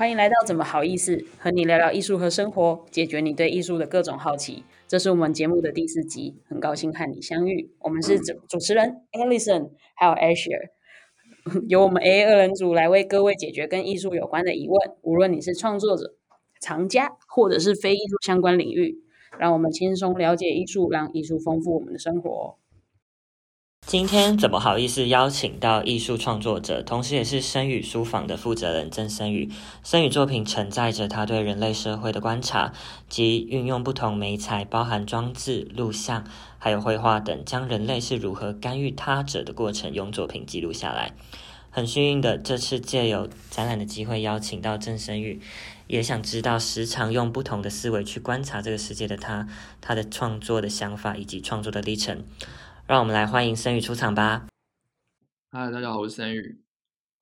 欢迎来到怎么好意思，和你聊聊艺术和生活，解决你对艺术的各种好奇。这是我们节目的第四集，很高兴和你相遇。我们是主主持人 Alison，还有 Asher，由我们 A 二人组来为各位解决跟艺术有关的疑问。无论你是创作者、藏家，或者是非艺术相关领域，让我们轻松了解艺术，让艺术丰富我们的生活。今天怎么好意思邀请到艺术创作者，同时也是声语书房的负责人郑声宇。声语作品承载着他对人类社会的观察，及运用不同媒材，包含装置、录像，还有绘画等，将人类是如何干预他者的过程，用作品记录下来。很幸运的，这次借有展览的机会邀请到郑声宇，也想知道时常用不同的思维去观察这个世界的他，他的创作的想法以及创作的历程。让我们来欢迎森宇出场吧。嗨，大家好，我是森宇。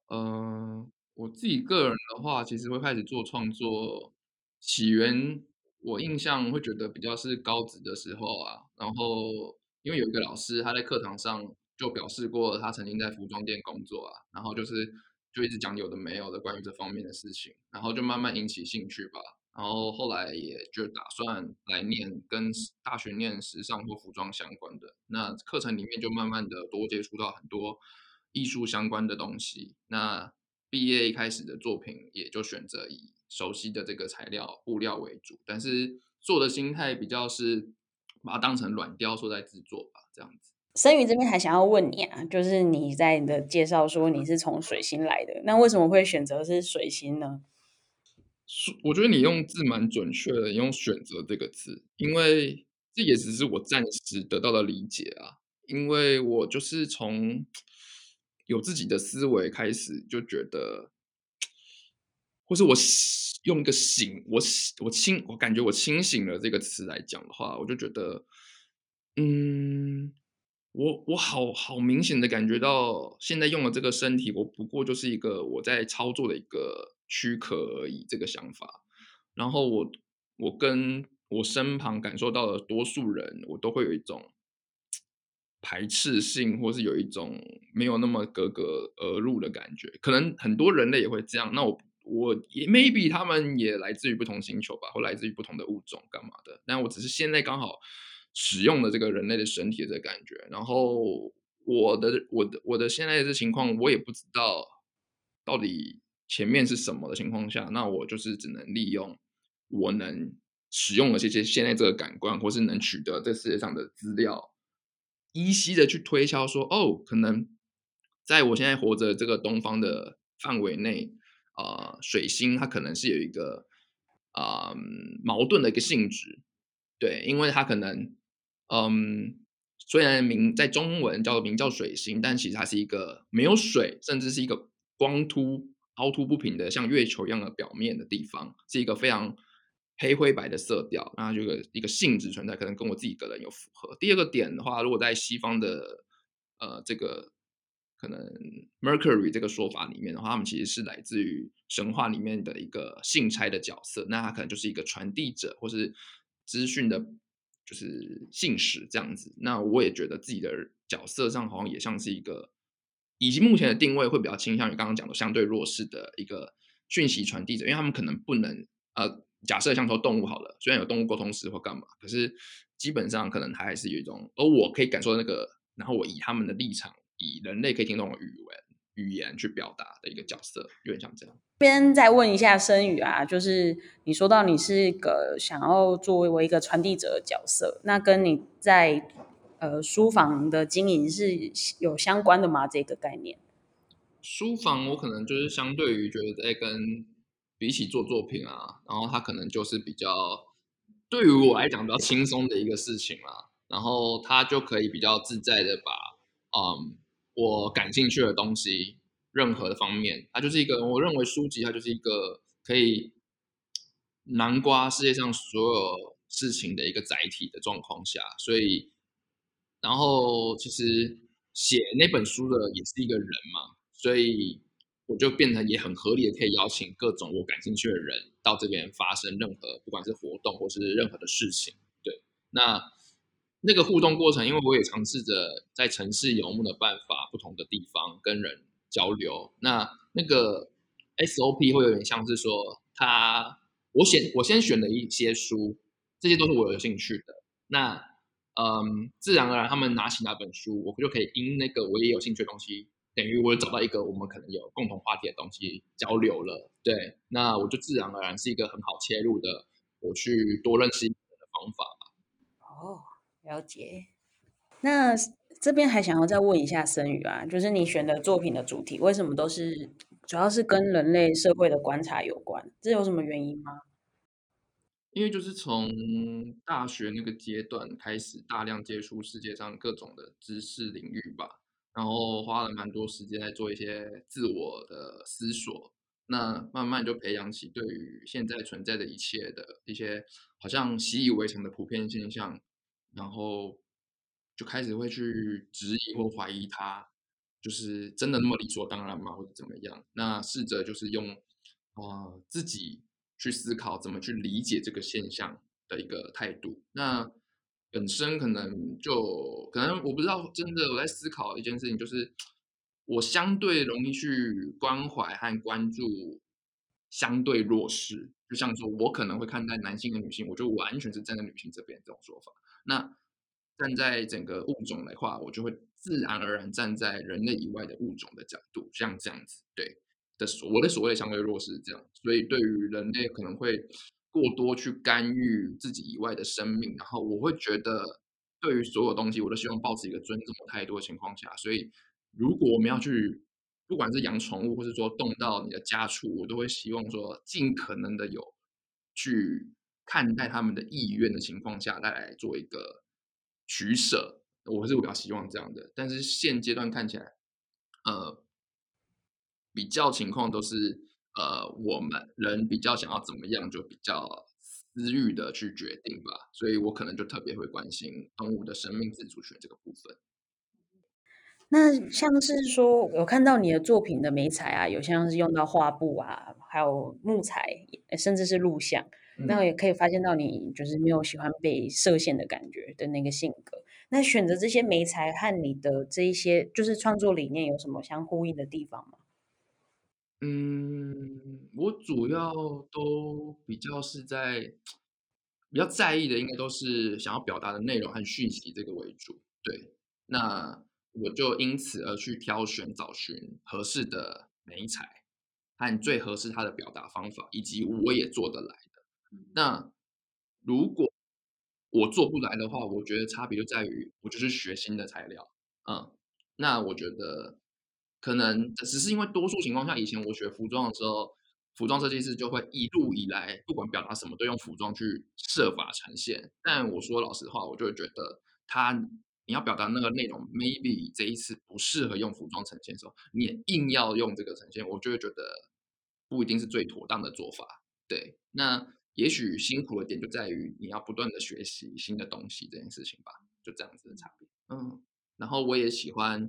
嗯，我自己个人的话，其实会开始做创作起源，我印象会觉得比较是高职的时候啊。然后因为有一个老师，他在课堂上就表示过，他曾经在服装店工作啊。然后就是就一直讲有的没有的关于这方面的事情，然后就慢慢引起兴趣吧。然后后来也就打算来念跟大学念时尚或服装相关的，那课程里面就慢慢的多接触到很多艺术相关的东西。那毕业一开始的作品也就选择以熟悉的这个材料布料为主，但是做的心态比较是把它当成软雕塑在制作吧，这样子。生宇这边还想要问你啊，就是你在你的介绍说你是从水星来的，那为什么会选择是水星呢？我觉得你用字蛮准确的，你用“选择”这个字，因为这也只是我暂时得到的理解啊。因为我就是从有自己的思维开始，就觉得，或是我用一个“醒”，我我清，我感觉我清醒了这个词来讲的话，我就觉得，嗯，我我好好明显的感觉到，现在用了这个身体，我不过就是一个我在操作的一个。躯壳而已，这个想法。然后我，我跟我身旁感受到的多数人，我都会有一种排斥性，或是有一种没有那么格格而入的感觉。可能很多人类也会这样。那我，我也 maybe 他们也来自于不同星球吧，或来自于不同的物种，干嘛的？但我只是现在刚好使用了这个人类的身体的这感觉。然后我的，我的，我的现在这情况，我也不知道到底。前面是什么的情况下，那我就是只能利用我能使用的这些现在这个感官，或是能取得这世界上的资料，依稀的去推敲说，哦，可能在我现在活着这个东方的范围内，啊，水星它可能是有一个啊矛盾的一个性质，对，因为它可能，嗯，虽然名在中文叫做名叫水星，但其实它是一个没有水，甚至是一个光秃。凹凸不平的，像月球一样的表面的地方，是一个非常黑灰白的色调，那就个一个性质存在，可能跟我自己个人有符合。第二个点的话，如果在西方的呃这个可能 Mercury 这个说法里面的话，他们其实是来自于神话里面的一个信差的角色，那他可能就是一个传递者或是资讯的，就是信使这样子。那我也觉得自己的角色上好像也像是一个。以及目前的定位会比较倾向于刚刚讲的相对弱势的一个讯息传递者，因为他们可能不能呃，假设像说动物好了，虽然有动物沟通师或干嘛，可是基本上可能它还是有一种，而我可以感受那个，然后我以他们的立场，以人类可以听懂的语文语言去表达的一个角色，有点像这样。这边再问一下声宇啊，就是你说到你是一个想要作为一个传递者的角色，那跟你在。呃，书房的经营是有相关的吗？这个概念？书房我可能就是相对于觉得在跟比起做作品啊，然后它可能就是比较对于我来讲比较轻松的一个事情啦。然后它就可以比较自在的把嗯我感兴趣的东西，任何的方面，它就是一个我认为书籍它就是一个可以南瓜世界上所有事情的一个载体的状况下，所以。然后其实写那本书的也是一个人嘛，所以我就变成也很合理的可以邀请各种我感兴趣的人到这边发生任何不管是活动或是任何的事情。对，那那个互动过程，因为我也尝试着在城市游牧的办法，不同的地方跟人交流。那那个 SOP 会有点像是说，他我选我先选了一些书，这些都是我有兴趣的。那嗯，自然而然他们拿起那本书，我就可以因那个我也有兴趣的东西，等于我找到一个我们可能有共同话题的东西交流了。对，那我就自然而然是一个很好切入的，我去多认识一个的方法吧。哦，了解。那这边还想要再问一下森宇啊，就是你选的作品的主题为什么都是？主要是跟人类社会的观察有关，这有什么原因吗？因为就是从大学那个阶段开始，大量接触世界上各种的知识领域吧，然后花了蛮多时间在做一些自我的思索，那慢慢就培养起对于现在存在的一切的一些好像习以为常的普遍现象，然后就开始会去质疑或怀疑它。就是真的那么理所当然吗？或者怎么样？那试着就是用啊自己去思考怎么去理解这个现象的一个态度。那本身可能就可能我不知道，真的我在思考一件事情，就是我相对容易去关怀和关注相对弱势，就像说我可能会看待男性和女性，我就完全是站在女性这边这种说法。那站在整个物种的话，我就会。自然而然站在人类以外的物种的角度，像这样子，对的所我的所谓的相对弱势是这样，所以对于人类可能会过多去干预自己以外的生命，然后我会觉得对于所有东西我都希望保持一个尊重的态度的情况下，所以如果我们要去不管是养宠物，或是说动到你的家畜，我都会希望说尽可能的有去看待他们的意愿的情况下，再来做一个取舍。我是比较希望这样的，但是现阶段看起来，呃，比较情况都是呃，我们人比较想要怎么样，就比较私欲的去决定吧。所以我可能就特别会关心动物的生命自主权这个部分。那像是说，我看到你的作品的美彩啊，有像是用到画布啊，还有木材，甚至是录像，那也可以发现到你就是没有喜欢被设限的感觉的那个性格。那选择这些媒材和你的这一些就是创作理念有什么相呼应的地方吗？嗯，我主要都比较是在比较在意的，应该都是想要表达的内容和讯息这个为主。对，那我就因此而去挑选、找寻合适的媒材和最合适它的表达方法，以及我也做得来的。那如果我做不来的话，我觉得差别就在于我就是学新的材料，嗯，那我觉得可能只是因为多数情况下，以前我学服装的时候，服装设计师就会一路以来不管表达什么都用服装去设法呈现。但我说老实话，我就会觉得他你要表达那个内容，maybe 这一次不适合用服装呈现的时候，你也硬要用这个呈现，我就会觉得不一定是最妥当的做法。对，那。也许辛苦的点就在于你要不断的学习新的东西这件事情吧，就这样子的差别。嗯，然后我也喜欢，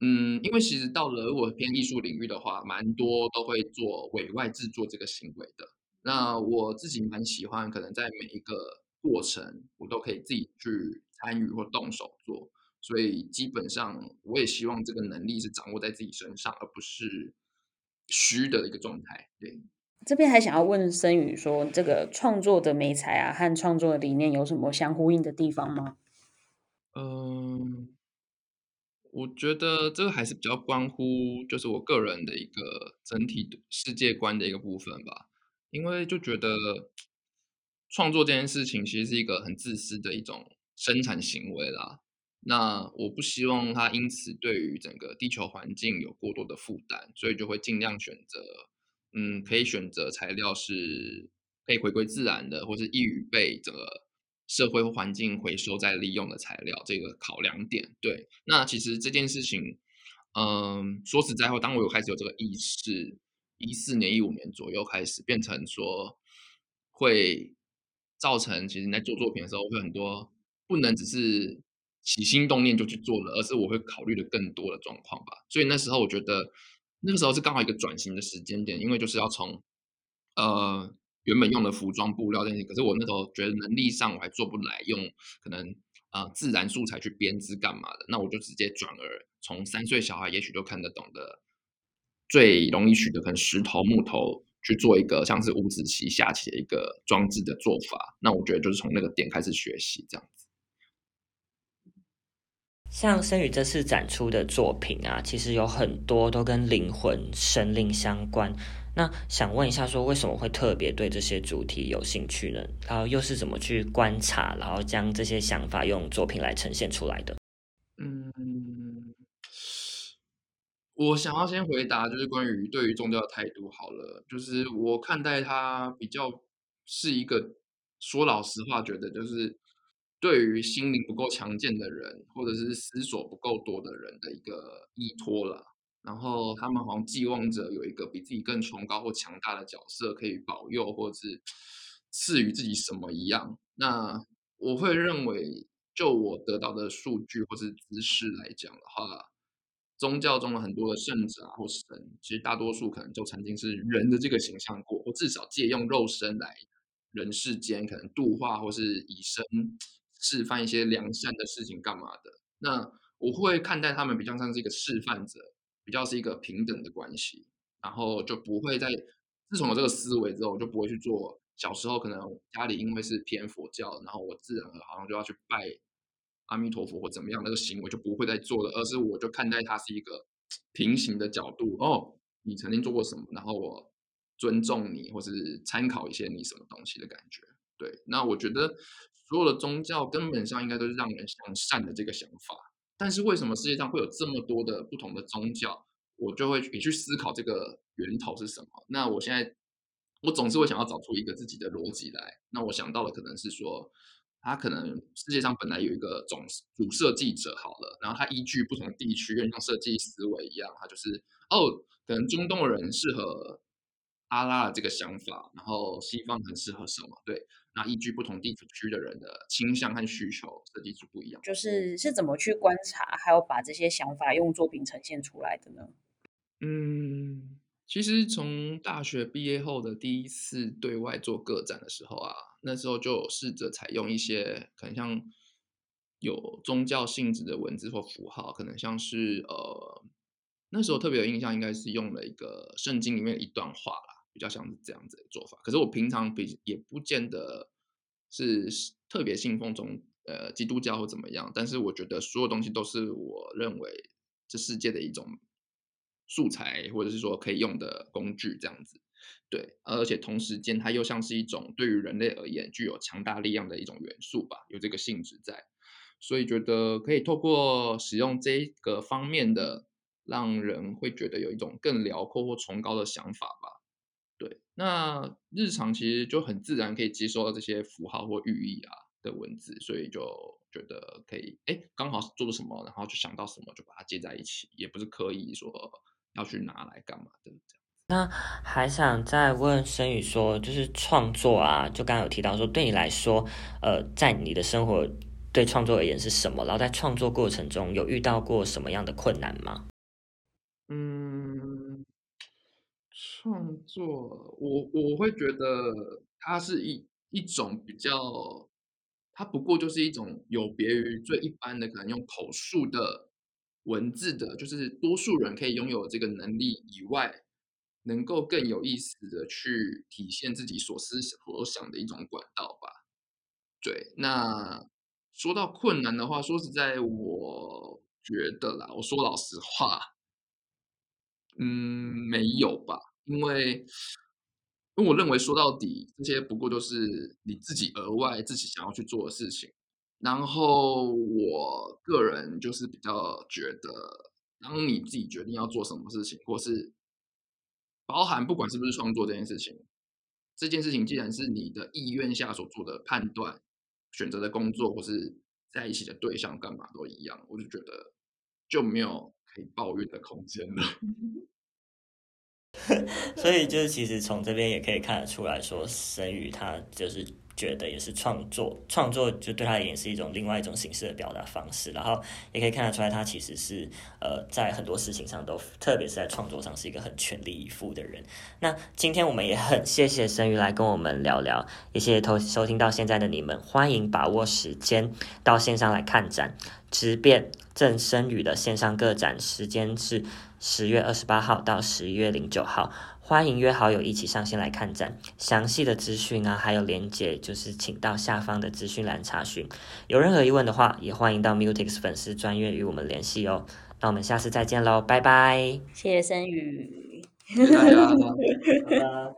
嗯，因为其实到了如果偏艺术领域的话，蛮多都会做委外制作这个行为的。那我自己蛮喜欢，可能在每一个过程我都可以自己去参与或动手做，所以基本上我也希望这个能力是掌握在自己身上，而不是虚的一个状态。对。这边还想要问森宇说，这个创作的美材啊，和创作的理念有什么相呼应的地方吗？嗯，我觉得这个还是比较关乎，就是我个人的一个整体世界观的一个部分吧。因为就觉得创作这件事情其实是一个很自私的一种生产行为啦。那我不希望它因此对于整个地球环境有过多的负担，所以就会尽量选择。嗯，可以选择材料是可以回归自然的，或是易于被这个社会或环境回收再利用的材料，这个考量点。对，那其实这件事情，嗯，说实在话，当我有开始有这个意识，一四年、一五年左右开始变成说，会造成其实你在做作品的时候，会很多不能只是起心动念就去做了，而是我会考虑的更多的状况吧。所以那时候我觉得。那个时候是刚好一个转型的时间点，因为就是要从呃原本用的服装布料那些，可是我那时候觉得能力上我还做不来，用可能啊自然素材去编织干嘛的，那我就直接转而从三岁小孩也许就看得懂的最容易取得可能石头、木头去做一个像是五子棋下棋的一个装置的做法。那我觉得就是从那个点开始学习这样子。像申宇这次展出的作品啊，其实有很多都跟灵魂、神灵相关。那想问一下，说为什么会特别对这些主题有兴趣呢？然后又是怎么去观察，然后将这些想法用作品来呈现出来的？嗯，我想要先回答，就是关于对于宗教的态度好了，就是我看待它比较是一个说老实话，觉得就是对于心灵不够强健的人，或者是思索不够多的人的一个依托了。然后他们好像寄望着有一个比自己更崇高或强大的角色可以保佑，或者是赐予自己什么一样。那我会认为，就我得到的数据或是知识来讲的话，宗教中的很多的圣者啊或神，其实大多数可能就曾经是人的这个形象过，或至少借用肉身来人世间可能度化或是以身示范一些良善的事情干嘛的。那我会看待他们比较像是一个示范者。比较是一个平等的关系，然后就不会在自从有这个思维之后，我就不会去做小时候可能家里因为是偏佛教，然后我自然好像就要去拜阿弥陀佛或怎么样那个行为就不会再做了，而是我就看待它是一个平行的角度哦，你曾经做过什么，然后我尊重你或是参考一些你什么东西的感觉。对，那我觉得所有的宗教根本上应该都是让人向善的这个想法。但是为什么世界上会有这么多的不同的宗教？我就会也去思考这个源头是什么。那我现在我总是会想要找出一个自己的逻辑来。那我想到的可能是说，他可能世界上本来有一个总主设计者好了，然后他依据不同地区，像设计思维一样，他就是哦，可能中东人适合。阿拉的这个想法，然后西方很适合什么？对，那依据不同地区的人的倾向和需求，设计是不一样。就是是怎么去观察，还有把这些想法用作品呈现出来的呢？嗯，其实从大学毕业后的第一次对外做个展的时候啊，那时候就试着采用一些可能像有宗教性质的文字或符号，可能像是呃，那时候特别有印象，应该是用了一个圣经里面的一段话啦。比较像是这样子的做法，可是我平常比也不见得是特别信奉中呃基督教或怎么样，但是我觉得所有东西都是我认为这世界的一种素材，或者是说可以用的工具这样子，对，而且同时间它又像是一种对于人类而言具有强大力量的一种元素吧，有这个性质在，所以觉得可以透过使用这个方面的，让人会觉得有一种更辽阔或崇高的想法吧。对，那日常其实就很自然可以接收到这些符号或寓意啊的文字，所以就觉得可以，哎，刚好做了什么，然后就想到什么就把它接在一起，也不是刻意说要去拿来干嘛的这样。那还想再问申宇说，就是创作啊，就刚刚有提到说，对你来说，呃，在你的生活对创作而言是什么？然后在创作过程中有遇到过什么样的困难吗？嗯。创作，我我会觉得它是一一种比较，它不过就是一种有别于最一般的可能用口述的文字的，就是多数人可以拥有这个能力以外，能够更有意思的去体现自己所思所想的一种管道吧。对，那说到困难的话，说实在，我觉得啦，我说老实话，嗯，没有吧。因为，因为我认为说到底，这些不过都是你自己额外自己想要去做的事情。然后，我个人就是比较觉得，当你自己决定要做什么事情，或是包含不管是不是创作这件事情，这件事情既然是你的意愿下所做的判断、选择的工作，或是在一起的对象，干嘛都一样，我就觉得就没有可以抱怨的空间了。所以就是其实从这边也可以看得出来说，神宇他就是觉得也是创作，创作就对他而言是一种另外一种形式的表达方式。然后也可以看得出来，他其实是呃在很多事情上都，特别是在创作上是一个很全力以赴的人。那今天我们也很谢谢神宇来跟我们聊聊，也谢谢收收听到现在的你们，欢迎把握时间到线上来看展，直变。郑生宇的线上个展，时间是十月二十八号到十一月零九号，欢迎约好友一起上线来看展。详细的资讯啊，还有连接，就是请到下方的资讯栏查询。有任何疑问的话，也欢迎到 Mutix 粉丝专业与我们联系哦。那我们下次再见喽，拜拜。谢谢森宇。